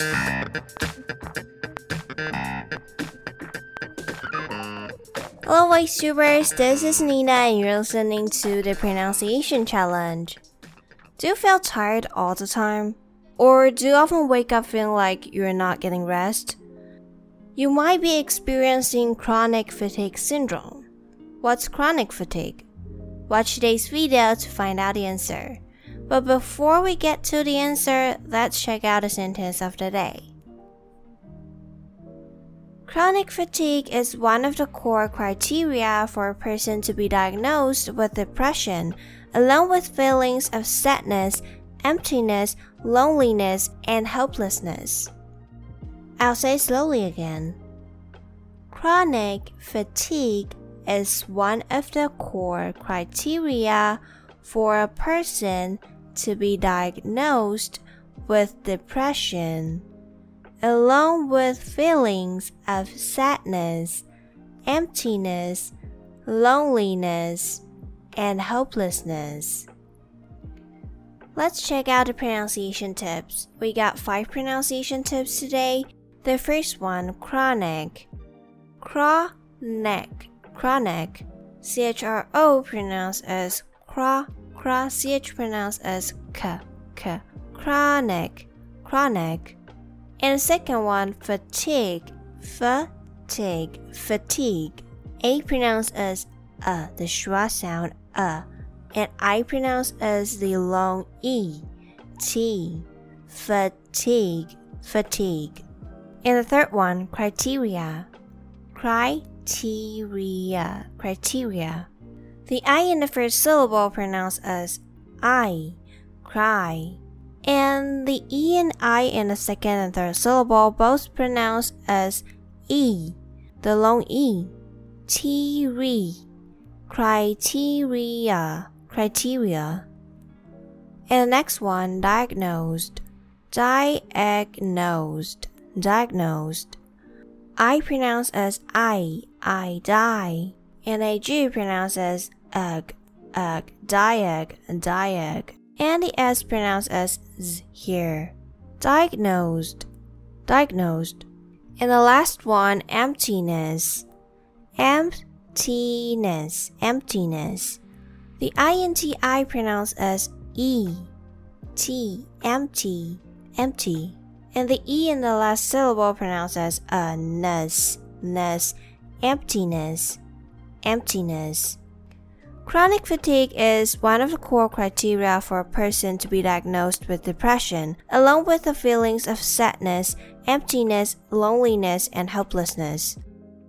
Hello, YouTubers. This is Nina, and you're listening to the Pronunciation Challenge. Do you feel tired all the time? Or do you often wake up feeling like you're not getting rest? You might be experiencing chronic fatigue syndrome. What's chronic fatigue? Watch today's video to find out the answer. But before we get to the answer, let's check out the sentence of the day. Chronic fatigue is one of the core criteria for a person to be diagnosed with depression, along with feelings of sadness, emptiness, loneliness, and helplessness. I'll say slowly again. Chronic fatigue is one of the core criteria for a person to be diagnosed with depression along with feelings of sadness, emptiness, loneliness, and hopelessness. Let's check out the pronunciation tips. We got five pronunciation tips today. The first one, chronic. Chronic. Chronic. C H R O pronounced as cra, cra, ch pronounced as k, k. Chronic. Chronic. And the second one, fatigue. Fatigue. Fatigue. A pronounced as uh, the schwa sound uh, and I pronounce as the long e. T. Fatigue. Fatigue. And the third one, criteria. Criteria. Criteria. The I in the first syllable pronounced as I. Cry and the E and I in the second and third syllable both pronounced as E, the long E. T-re, criteria, criteria. And the next one, diagnosed, diagnosed, diagnosed. I pronounce as I, I die, and a G pronounce as ugh, ugh, diag, diag and the S pronounced as Z here. Diagnosed, diagnosed. And the last one, emptiness. Emptiness, emptiness. The INTI pronounced as E. T, empty, empty. And the E in the last syllable pronounced as a ness, ness, emptiness, emptiness. Chronic fatigue is one of the core criteria for a person to be diagnosed with depression, along with the feelings of sadness, emptiness, loneliness, and helplessness.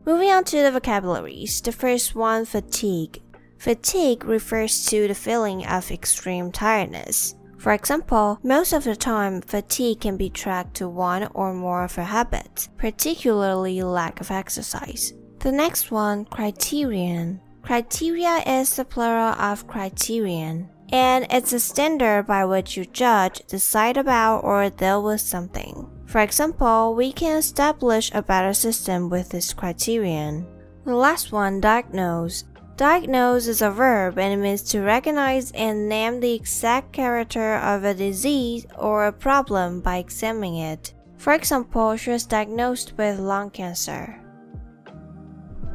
Moving on to the vocabularies. The first one, fatigue. Fatigue refers to the feeling of extreme tiredness. For example, most of the time, fatigue can be tracked to one or more of a habit, particularly lack of exercise. The next one, criterion. Criteria is the plural of criterion, and it's a standard by which you judge, decide about, or deal with something. For example, we can establish a better system with this criterion. The last one, diagnose. Diagnose is a verb and it means to recognize and name the exact character of a disease or a problem by examining it. For example, she was diagnosed with lung cancer.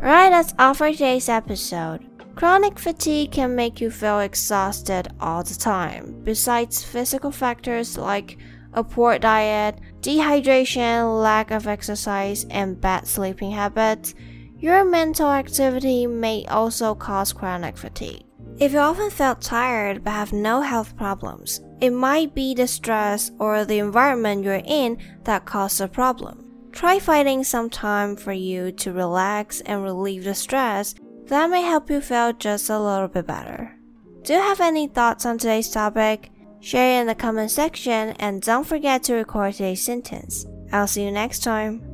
Alright, that's all for today's episode. Chronic fatigue can make you feel exhausted all the time. Besides physical factors like a poor diet, dehydration, lack of exercise, and bad sleeping habits, your mental activity may also cause chronic fatigue. If you often felt tired but have no health problems, it might be the stress or the environment you're in that caused the problem. Try finding some time for you to relax and relieve the stress. That may help you feel just a little bit better. Do you have any thoughts on today's topic? Share it in the comment section and don't forget to record today's sentence. I'll see you next time.